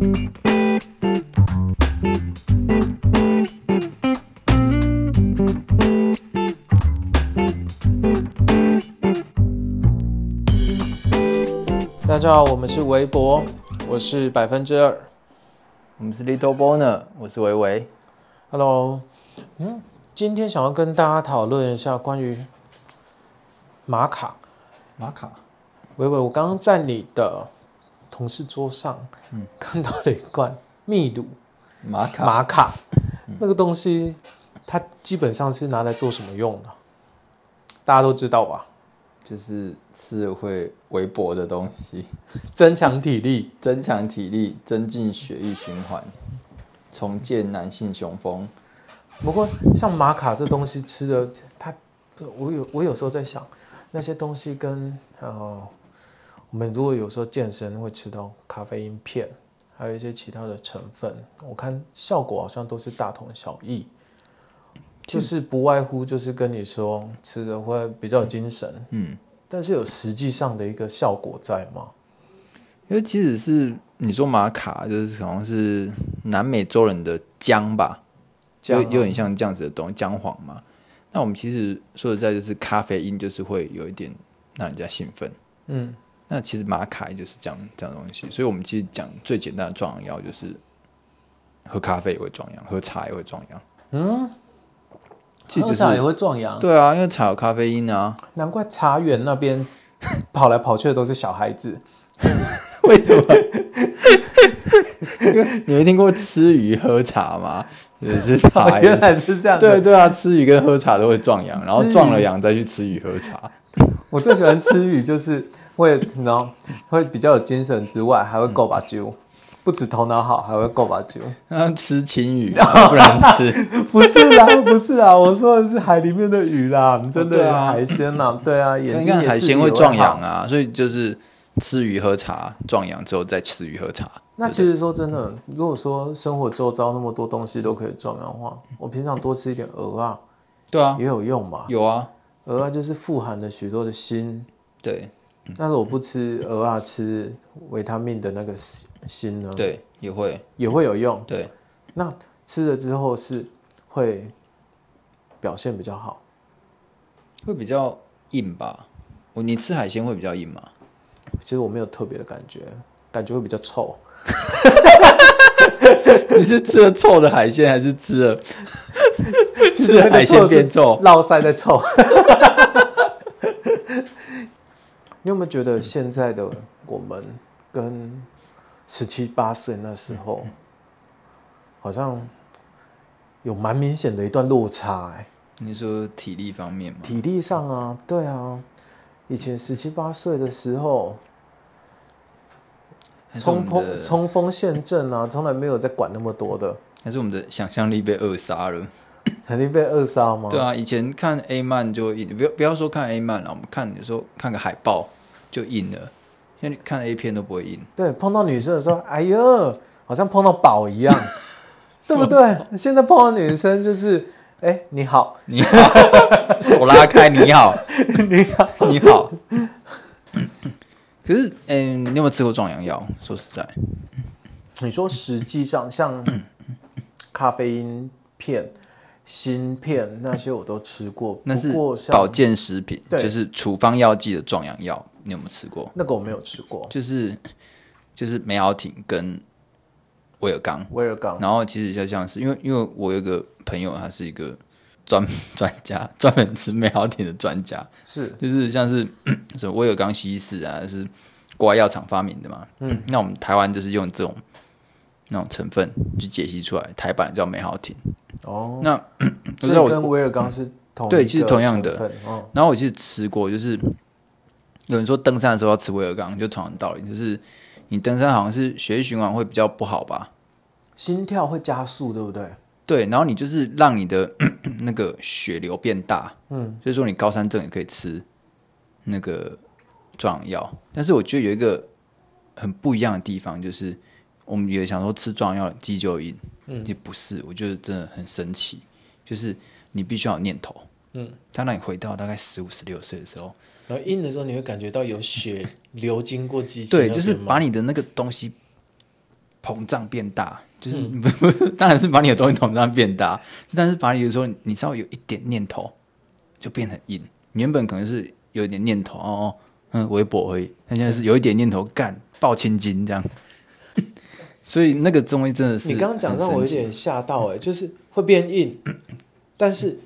大家好，我们是微博，我是百分之二。我们是 Little Boner，我是维维。Hello，嗯，今天想要跟大家讨论一下关于玛卡。玛卡，维维，我刚刚在你的同事桌上，嗯，看到了一罐秘鲁玛卡，玛卡，那个东西它基本上是拿来做什么用的？大家都知道吧？就是吃了会微薄的东西，增强体力。增强体力，增进血液循环，重建男性雄风。不过像玛卡这东西吃的，它我有我有时候在想，那些东西跟呃，我们如果有时候健身会吃到咖啡因片，还有一些其他的成分，我看效果好像都是大同小异，就是不外乎就是跟你说吃的会比较精神，嗯，但是有实际上的一个效果在吗？因为其实是你说玛卡，就是好像是南美洲人的姜吧，姜啊有有点像这样子的东西，姜黄嘛。那我们其实说实在，就是咖啡因就是会有一点让人家兴奋。嗯，那其实玛卡也就是这样这样的东西，所以我们其实讲最简单的壮阳药就是喝咖啡也会壮阳，喝茶也会壮阳。嗯，其喝茶也会壮阳，对啊，因为茶有咖啡因啊。难怪茶园那边跑来跑去的都是小孩子。为什么？因为你没听过吃鱼喝茶吗？也是茶，也原来是这样。对，对啊，吃鱼跟喝茶都会壮阳，然后壮了阳再去吃鱼喝茶。我最喜欢吃鱼，就是会，然后会比较有精神之外，还会够把酒，不止头脑好，还会够把酒。那吃青鱼 啊，不然吃。不是啦，不是啦，我说的是海里面的鱼啦，真的海鲜啦，对啊，眼睛海鲜会壮阳啊。啊，所以就是吃鱼喝茶壮阳之后再吃鱼喝茶。那其实说真的，如果说生活周遭那么多东西都可以壮阳的话，我平常多吃一点鹅啊，对啊，也有用嘛？有啊，鹅啊就是富含了许多的锌，对那如果不吃鹅啊，吃维他命的那个锌呢，对也会也会有用。对。那吃了之后是会表现比较好，会比较硬吧？我你吃海鲜会比较硬吗？其实我没有特别的感觉，感觉会比较臭。你是吃了臭的海鲜，还是吃了 吃吃了海鲜变臭？落腮的臭。你有没有觉得现在的我们跟十七八岁那时候，好像有蛮明显的一段落差、哎，你说体力方面吗？体力上啊，对啊，以前十七八岁的时候，冲锋冲锋陷阵啊，从来没有在管那么多的，还是我们的想象力被扼杀了？肯定被扼杀吗？对啊，以前看 A 漫就硬，不要不要说看 A 漫了，我们看有时候看个海报就硬了。现在看 A 片都不会硬，对，碰到女生的时候，哎呦，好像碰到宝一样，对不对？现在碰到女生就是，哎，你好，你好，手拉开，你好，你好，你好。可是，嗯、你有没有吃过壮阳药？说实在，你说实际上像咖啡因片、锌片那些我都吃过，那是不过像保健食品，对。就是处方药剂的壮阳药，你有没有吃过？那个我没有吃过，就是就是美好挺跟威尔刚，威尔刚，然后其实就像是因为因为我有一个朋友，他是一个专 专家，专门吃美好挺的专家，是。就是像是 什么威尔刚稀释啊，是国外药厂发明的嘛。嗯，那我们台湾就是用这种那种成分去解析出来，台版叫美好挺。哦，那所我知道我以跟威尔刚是同对其实同样的，哦，然后我其实吃过，就是有人说登山的时候要吃威尔刚，就同样的道理，就是你登山好像是血液循环会比较不好吧？心跳会加速，对不对？对，然后你就是让你的 那个血流变大，嗯，所以说你高山症也可以吃那个壮阳药，但是我觉得有一个很不一样的地方，就是我们也想说吃壮阳药鸡就硬，嗯，也不是，我觉得真的很神奇，就是你必须要有念头，嗯，它让你回到大概十五、十六岁的时候，然后硬的时候，你会感觉到有血流经过机器，对，就是把你的那个东西膨胀变大，就是不不是，当然是把你的东西膨胀变大，但是把你的时候，你稍微有一点念头，就变很硬。你原本可能是有一点念头哦，嗯，微博而已，但现在是有一点念头干爆千斤这样。所以那个东西真的是你刚刚讲让我有点吓到哎、就是会变硬，但是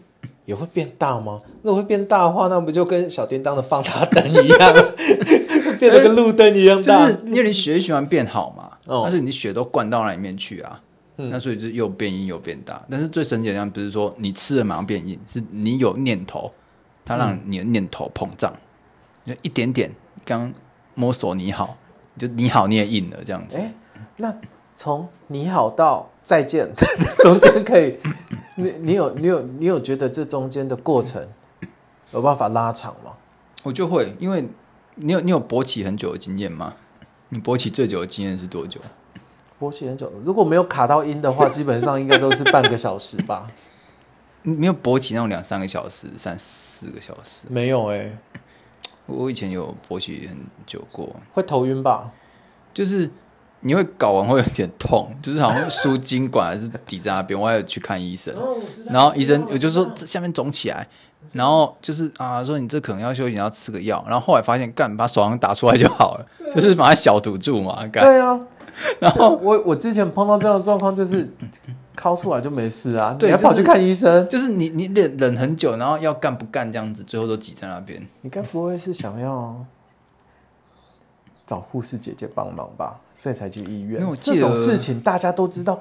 也会变大吗？那我会变大的话，那不就跟小叮当的放大灯一样，变得跟路灯一样就大？是因为你血喜欢变好嘛，哦但是你血都灌到那里面去啊，嗯那所以就又变硬又变大。但是最神奇的地方不是说你吃了马上变硬，是你有念头，它让你的念头膨胀，就一点点，刚摸索你好，就你好你也硬了这样子。哎、那从你好到再见，中间可以，你你有你有你有觉得这中间的过程有办法拉长吗？我就会，因为你有你有勃起很久的经验吗？你勃起最久的经验是多久？勃起很久，如果没有卡到音的话，基本上应该都是半个小时吧？你没有勃起那种两三个小时、三四个小时。没有哎、我以前有勃起很久过，会头晕吧？就是你会睾丸会有点痛，就是好像输精管还是抵在那边，我还有去看医生，然后医生我就说这下面肿起来，然后就是啊说你这可能要休息，你要吃个药，然后后来发现干把手上打出来就好了，就是把它小堵住嘛，干，对啊，然后我我之前碰到这样的状况，就是敲出来就没事啊，对就是你还跑去看医生，就是你你忍忍很久，然后要干不干这样子，最后都挤在那边。你该不会是想要找护士姐姐帮忙吧？所以才去医院这种事情大家都知道，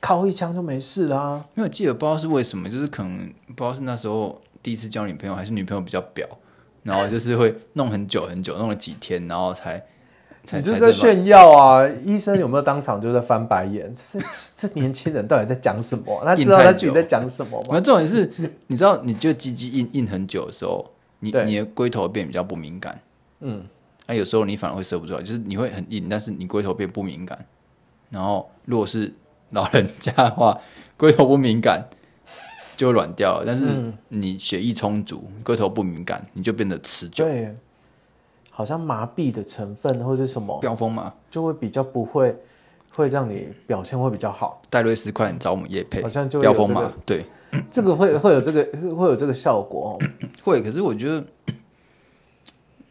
靠一枪就没事啦、因为我记得不知道是为什么，就是可能不知道是那时候第一次交女朋友，还是女朋友比较表，然后就是会弄很久很久，弄了几天，然后才才你这才这么是在炫耀啊！医生有没有当场就在翻白眼？这这年轻人到底在讲什么？他知道 他自己在讲什么吗？那重点是，你知道，你就鸡鸡硬硬很久的时候，你你的龟头变比较不敏感，嗯，那、有时候你反而会射不出来，就是你会很硬，但是你龟头变不敏感。然后如果是老人家的话，龟头不敏感就会软掉了，但是嗯你血液充足，龟头不敏感，你就变得持久。对，好像麻痹的成分或者什么，飙风嘛，就会比较不会，会让你表现会比较好。戴瑞斯快点找我们叶配，好像就飙风嘛，对，这个会会有这个会有这个效果哦。会。可是我觉得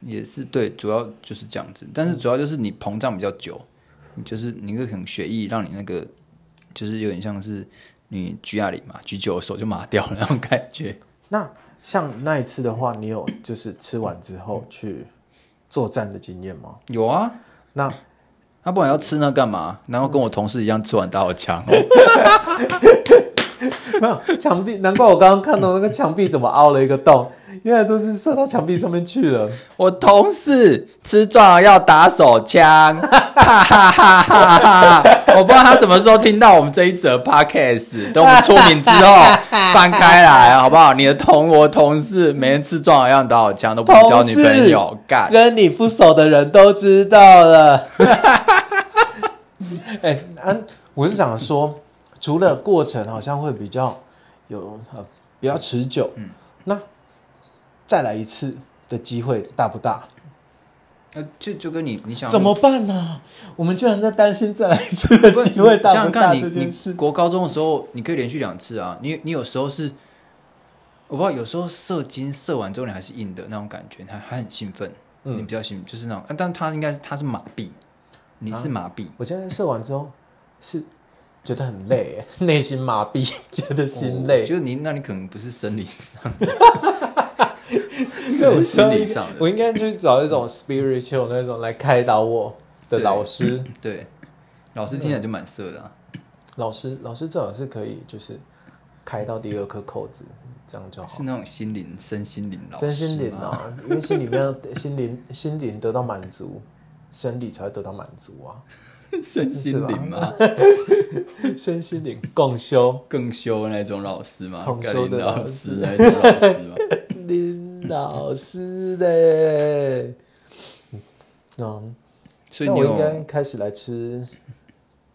也是对，主要就是这样子。但是主要就是你膨胀比较久，你就是你可能血液让你那个就是有点像是你举哑铃嘛，举久了手就麻掉了那种感觉。那像那一次的话，你有就是吃完之后去作战的经验吗？有啊，那那、不然要吃那干嘛？然后跟我同事一样吃完打我枪、哦，没有墙壁，难怪我刚刚看到那个墙壁怎么凹了一个洞，原来都是射到墙壁上面去了。我同事吃壮要打手枪，哈哈哈哈哈！我不知道他什么时候听到我们这一则 podcast，等我们出名之后 翻开来，好不好？你的同我同事每天吃壮要打手枪都不交女朋友，干跟你不熟的人都知道了。哎、安、我是想说，除了过程好像会比较有呃比较持久，嗯，那再来一次的机会大不大？呃，就就跟你你想怎么办呢、我们居然在担心再来一次的机会大不大想想看你你这件事。国高中的时候，你可以连续两次啊。你你有时候是，我不知道，有时候射精射完之后你还是硬的那种感觉，还还很兴奋，嗯你比较兴奋，就是那种，啊但他应该是他是麻痹，你是麻痹，我现在射完之后是觉得很累耶，内心麻痹，觉得心累。就是你，那你可能不是生理上，所以我心理上的我应该去找一种 spiritual 那种来开导我的老师。对，老师听起来就蛮色的、啊。老师，老师最好是可以就是开到第二颗扣子，这样就好是。那种心灵、身心灵老师身心灵，啊，因为心里面心灵心灵得到满足，生理才会得到满足啊。身心灵吗？身心灵共修，更修那种老师吗？统修的老老师那种老师吗？林老师嘞。嗯，所以你应该开始来吃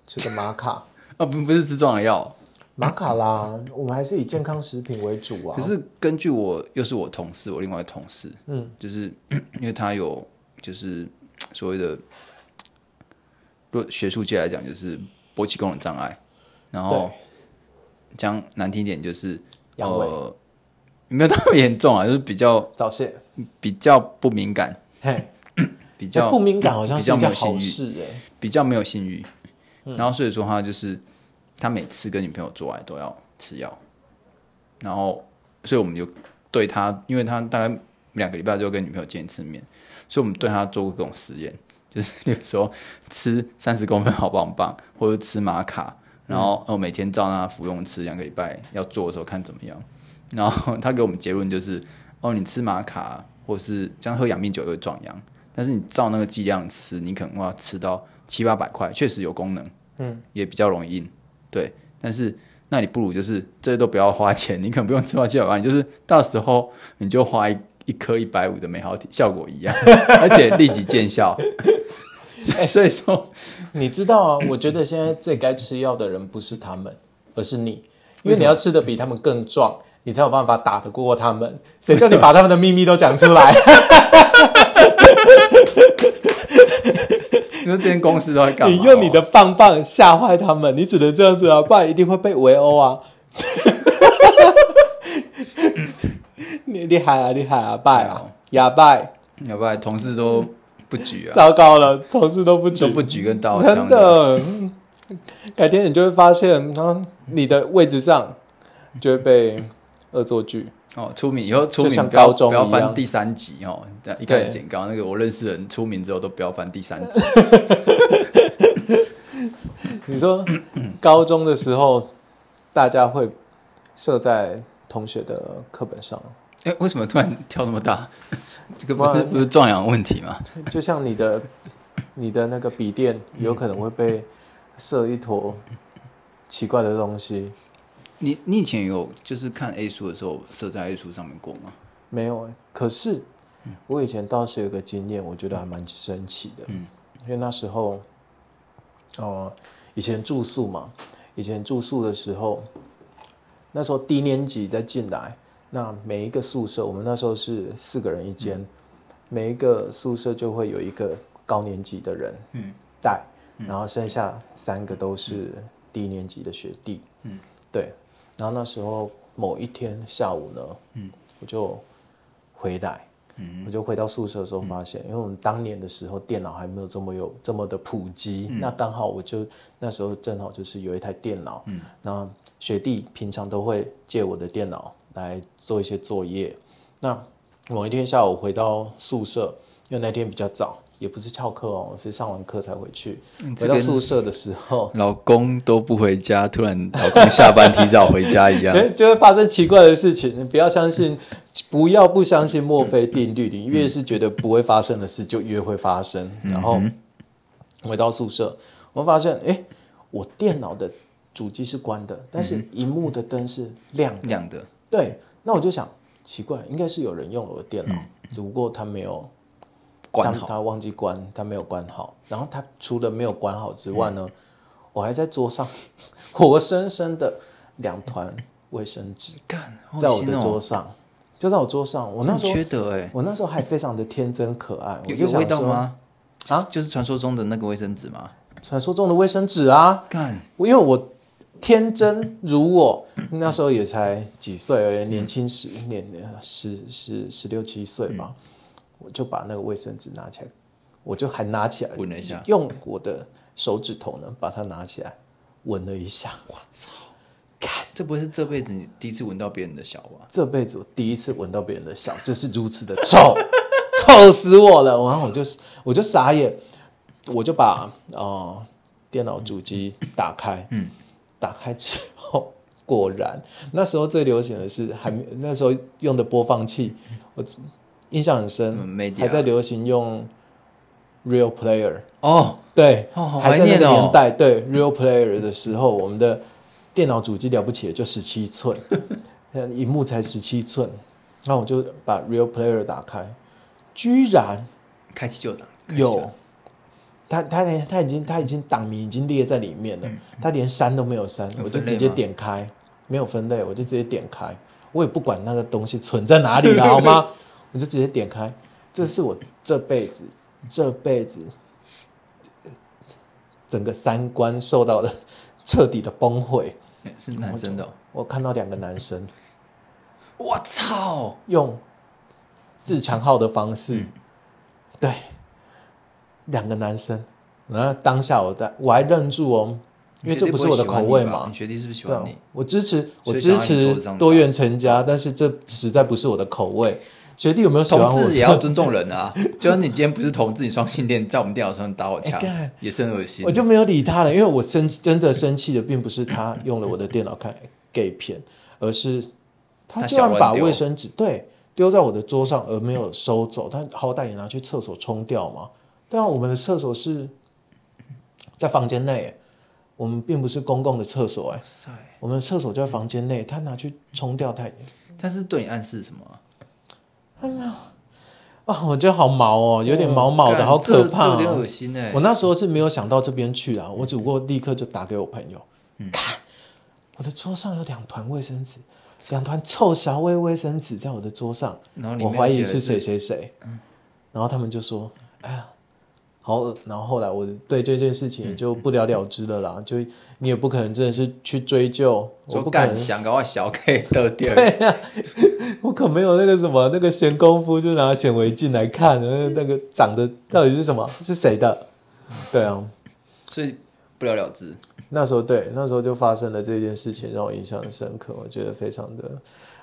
吃个玛卡。啊？不不是吃壮阳药，玛卡啦，我们还是以健康食品为主啊。可是根据我又是我同事，我另外同事，嗯，就是 因为他有就是所谓的如果学术界来讲，就是勃起功能障碍，然后对讲难听一点就是呃，没有那么严重啊，就是比较早泄，比较不敏感，嘿，比较不敏感好像比较没有性欲。比较没有性欲，嗯。然后所以说他就是他每次跟女朋友做爱都要吃药，然后所以我们就对他，因为他大概两个礼拜就跟女朋友见一次面，所以我们对他做过各种实验，就是有时候吃三十公分好棒棒，或者吃玛卡，然后哦每天照他服用吃两个礼拜，要做的时候看怎么样，然后他给我们结论就是 哦你吃玛卡或是像喝养命酒也会壮阳，但是你照那个剂量吃，你可能要吃到七八百块，确实有功能，嗯，也比较容易硬，对，但是。那你不如就是这些都不要花钱，你可能不用吃到七百块，你就是到时候你就花一一颗一百五的美好体，效果一样，而且立即见效。哎，所以说你知道啊？我觉得现在最该吃药的人不是他们，而是你，因为你要吃的比他们更壮，你才有办法打得过他们。谁叫你把他们的秘密都讲出来？你说这间公司都在干嘛？你用你的棒棒吓坏他们，你只能这样子啊，不然一定会被围殴啊！你 厉害啊，厉害啊，拜啊，哑拜！要不然同事都不举啊，糟糕了，同事都不举都，不举跟刀真枪的。嗯改天你就会发现，然后你的位置上就会被恶作剧。哦，出名以后出名不要高中不要翻第三集哦。一开始剪稿，那个我认识的人出名之后都不要翻第三集。你说高中的时候，大家会设在同学的课本上，哎，为什么突然跳那么大？这个不是不是壮阳问题吗？就像你的你的那个笔电有可能会被设一坨奇怪的东西。你你以前有就是看 A 书的时候设在 A 书上面过吗？没有欸，可是我以前倒是有个经验，我觉得还蛮神奇的。嗯因为那时候，哦、以前住宿嘛，以前住宿的时候，那时候低年级再进来，那每一个宿舍，我们那时候是四个人一间，每一个宿舍就会有一个高年级的人嗯带，然后剩下三个都是低年级的学弟。嗯，对。然后那时候某一天下午呢，嗯，我就回来，嗯。我就回到宿舍的时候发现，因为我们当年的时候电脑还没有这么有这么的普及，嗯。那刚好我就那时候正好就是有一台电脑，嗯，那学弟平常都会借我的电脑来做一些作业。那某一天下午回到宿舍，因为那天比较早，也不是翘课哦，是上完课才回去。回到宿舍的时候，老公都不回家，突然老公下班提早回家一样。哎，就会发生奇怪的事情。不要相信，不要不相信墨菲定律。你越是觉得不会发生的事，就越会发生。然后回到宿舍，我发现，哎，我电脑的主机是关的，但是荧幕的灯是亮的。亮的，对，那我就想，奇怪，应该是有人用了我的电脑，只不过他没有关好。他他忘记关，他没有关好。然后他除了没有关好之外呢，我还在桌上 活生生的两团卫生纸干，好在我的桌上，就在我桌上。我那时候很缺德哎，我那时候还非常的天真可爱，我有有就想说？味道吗？啊就是，就是传说中的那个卫生纸吗？传说中的卫生纸啊，干，因为我天真如我，那时候也才几岁而已，年轻时年十十十六七岁吧，我就把那个卫生纸拿起来，我就还拿起来闻了一下用我的手指头呢把它拿起来闻了一下，我操！看这不会是这辈子你第一次闻到别人的小吧？这辈子我第一次闻到别人的小，就是如此的臭，臭死我了！然后我就我就傻眼，我就把呃电脑主机打开，嗯，打开之后，果然那时候最流行的是还没那时候用的播放器，我印象很深，嗯还在流行用 Real Player，哦，对，哦好还在那个年代，对 Real Player 的时候，我们的电脑主机了不起就十七寸，呃荧幕才十七寸，那我就把 Real Player 打开，居然开启旧档，开启旧有档，它它连它已经他已经档名已经列在里面了，他连删都没有删，有我就直接点开，没有分类，我就直接点开，我也不管那个东西存在哪里了，好吗？我就直接点开，这是我这辈子这辈子整个三观受到的彻底的崩毁。是男生的哦、我看到两个男生我操！用自强号的方式，嗯对，两个男生，然后当下我在我还愣住哦，因为这不是我的口味嘛你。学弟是不是喜欢你？我支持，我支持多元成家，但是这实在不是我的口味。学弟有没有喜欢我？同志也要尊重人啊！就算你今天不是同志，你双性恋，在我们电脑上打我枪也是很恶心。我就没有理他了，因为我生真的生气的并不是他用了我的电脑看 gay 片，而是他他居然把卫生纸对丢在我的桌上而没有收走，他好歹也拿去厕所冲掉嘛。但我们的厕所是在房间内，哎我们并不是公共的厕所，哎，塞，我们的厕所就在房间内，他拿去冲掉，他但是对你暗示什么啊？啊，我觉得好毛哦，有点毛毛的，干好可怕、有点哦。恶心哎我。那时候是没有想到这边去啊，我只不过立刻就打给我朋友，看我的桌上有两团卫生纸，两团臭小卫卫生纸在我的桌上，然后我怀疑是谁谁谁，然后他们就说，哎呀。好恶，然后后来我对这件事情也就不了了之了啦。就你也不可能真的是去追究，我不可能，想搞我小 K 的点，我可没有那个什么那个闲工夫，就拿显微镜来看，那那个长得到底是什么，是谁的？对啊，所以不了了之。那时候对，那时候就发生了这件事情，让我印象很深刻。我觉得非常的，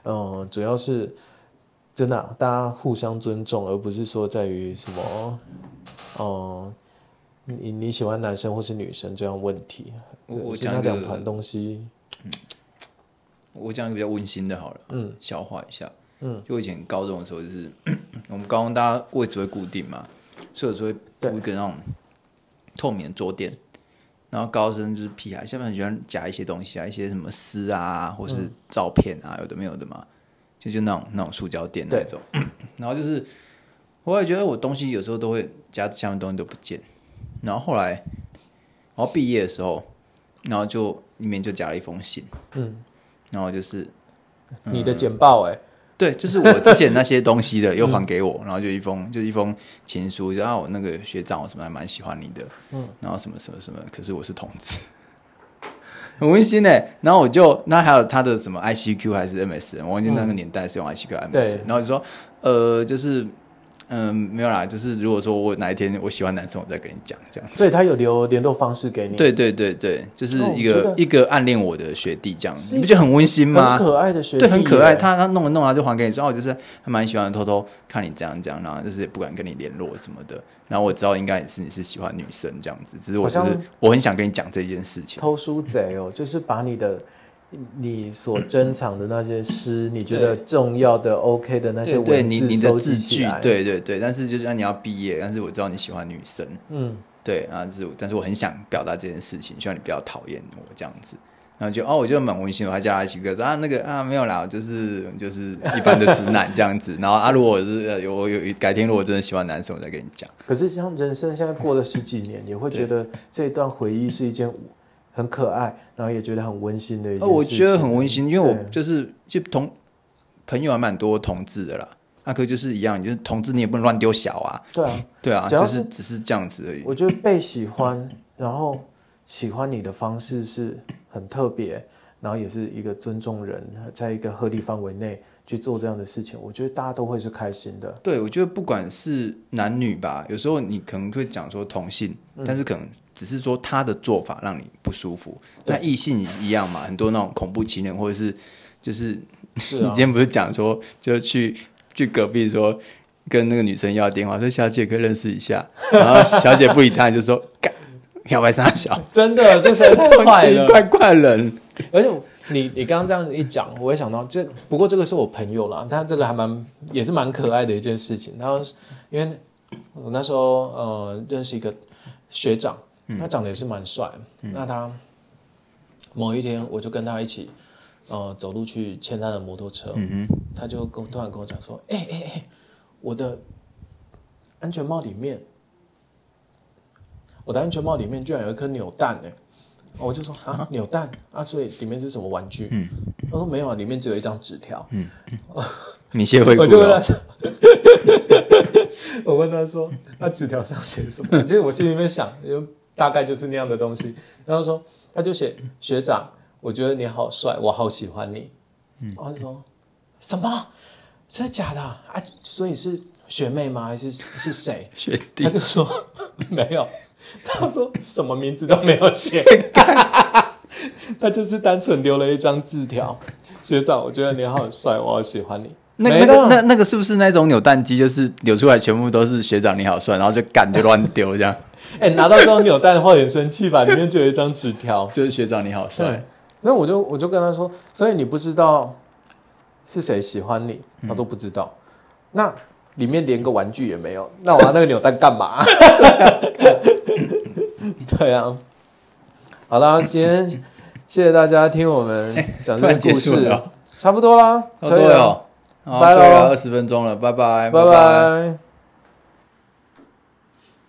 嗯，主要是真的啊、大家互相尊重，而不是说在于什么，哦、你你喜欢男生或是女生这样问题。我我讲一两团东西，嗯我讲一个比较温馨的好了，嗯，消化一下。嗯，就以前高中的时候，就是 我们高中大家位置会固定嘛，所以有时候会铺一个那种透明的桌垫，然后高中就是屁孩，下面很喜欢夹一些东西啊，一些什么丝啊，或是照片啊，有的没有的嘛，就就那种那种塑胶垫那对。种。然后就是我也觉得我东西有时候都会夹下面东西都不见，然后后来然后毕业的时候，然后就里面就夹了一封信，嗯，然后就是你的简报哎、对，就是我之前那些东西的又还给我，然后就一封就一封情书，然后我那个学长我什么还蛮喜欢你的，嗯，然后什么什么什么，可是我是同志，很温馨呢。然后我就那还有他的什么 ICQ 还是 MSN，我忘记那个年代是用 ICQ 还是 MSN，、对然后就说呃就是嗯、没有啦，就是如果说我哪一天我喜欢男生，我再跟你讲这样子。所以他有留联络方式给你，对对对对，就是哦一个、一个暗恋我的学弟这样，子你不觉得很温馨吗？很可爱的学弟对，很可爱。他他弄了弄啊，就还给你说，哦，就是还蛮喜欢偷偷看你这样这样，然后就是也不敢跟你联络什么的。然后我知道应该也是你是喜欢女生这样子，只是我就是我很想跟你讲这件事情。偷书贼哦，就是把你的你所珍藏的那些诗，你觉得重要的、OK 的那些文你你收的字句集起来。，对对对，但是就是让你要毕业，但是我知道你喜欢女生，嗯，对啊，就是但是我很想表达这件事情，希望你不要讨厌我这样子。然后就哦，我觉得蛮温馨的，我还叫他一起歌说啊，那个啊没有啦，就是就是一般的直男这样子。然后啊，如果我是呃有有改天如果真的喜欢男生，我再跟你讲。可是像人生现在过了十几年，也会觉得这段回忆是一件很可爱，然后也觉得很温馨的一件哦，事情。我觉得很温馨，因为我就是就同朋友还蛮多同志的啦。阿哥就是一样，就是同志你也不能乱丢小啊，对啊，对啊，只要就是是只是这样子而已。我觉得被喜欢，然后喜欢你的方式是很特别，然后也是一个尊重人，在一个合理范围内去做这样的事情，我觉得大家都会是开心的。对，我觉得不管是男女吧，有时候你可能会讲说同性，嗯但是可能只是说他的做法让你不舒服。那异性一样嘛，很多那种恐怖情人或者是就是是啊 你今，天不是讲说就去去隔壁说跟那个女生要电话，说小姐可以认识一下，然后小姐不理他，你就说干要白三小，真的就是这种太坏了。奇怪怪人。而且你你刚刚这样一讲，我也想到这，不过这个是我朋友啦，他这个还蛮也是蛮可爱的一件事情。他因为我那时候呃认识一个学长，他长得也是蛮帅的，那他某一天我就跟他一起呃走路去牵他的摩托车，他就跟突然跟我讲说，哎哎哎，我的安全帽里面。我的安全帽里面居然有一颗扭蛋呢、我就说啊，扭蛋啊，所以里面是什么玩具？嗯，他说没有啊，里面只有一张纸条。嗯，米歇会我哭了，就问他，我问他说，那纸条上写什么？其实我心里面想，就大概就是那样的东西。然后说，他就写学长，我觉得你好帅，我好喜欢你。嗯，我就说什么？真的假的啊？啊所以是学妹吗？还是是谁？学弟他就说 没有，他说什么名字都没有写，他就是单纯留了一张字条。学长，我觉得你好帅，我好喜欢你。那个那那个是不是那种扭蛋机？就是扭出来全部都是学长你好帅，然后就干就乱丢这样，哎、拿到这种扭蛋的话很生气吧？里面就有一张纸条。就是学长你好帅。对，所以我就我就跟他说，所以你不知道是谁喜欢你，他都不知道。那里面连个玩具也没有，那我拿那个扭蛋干嘛？对啊，好啦，今天谢谢大家听我们讲这个故事，差不多啦，差不可以了，拜了，二十分钟了，拜拜，拜拜。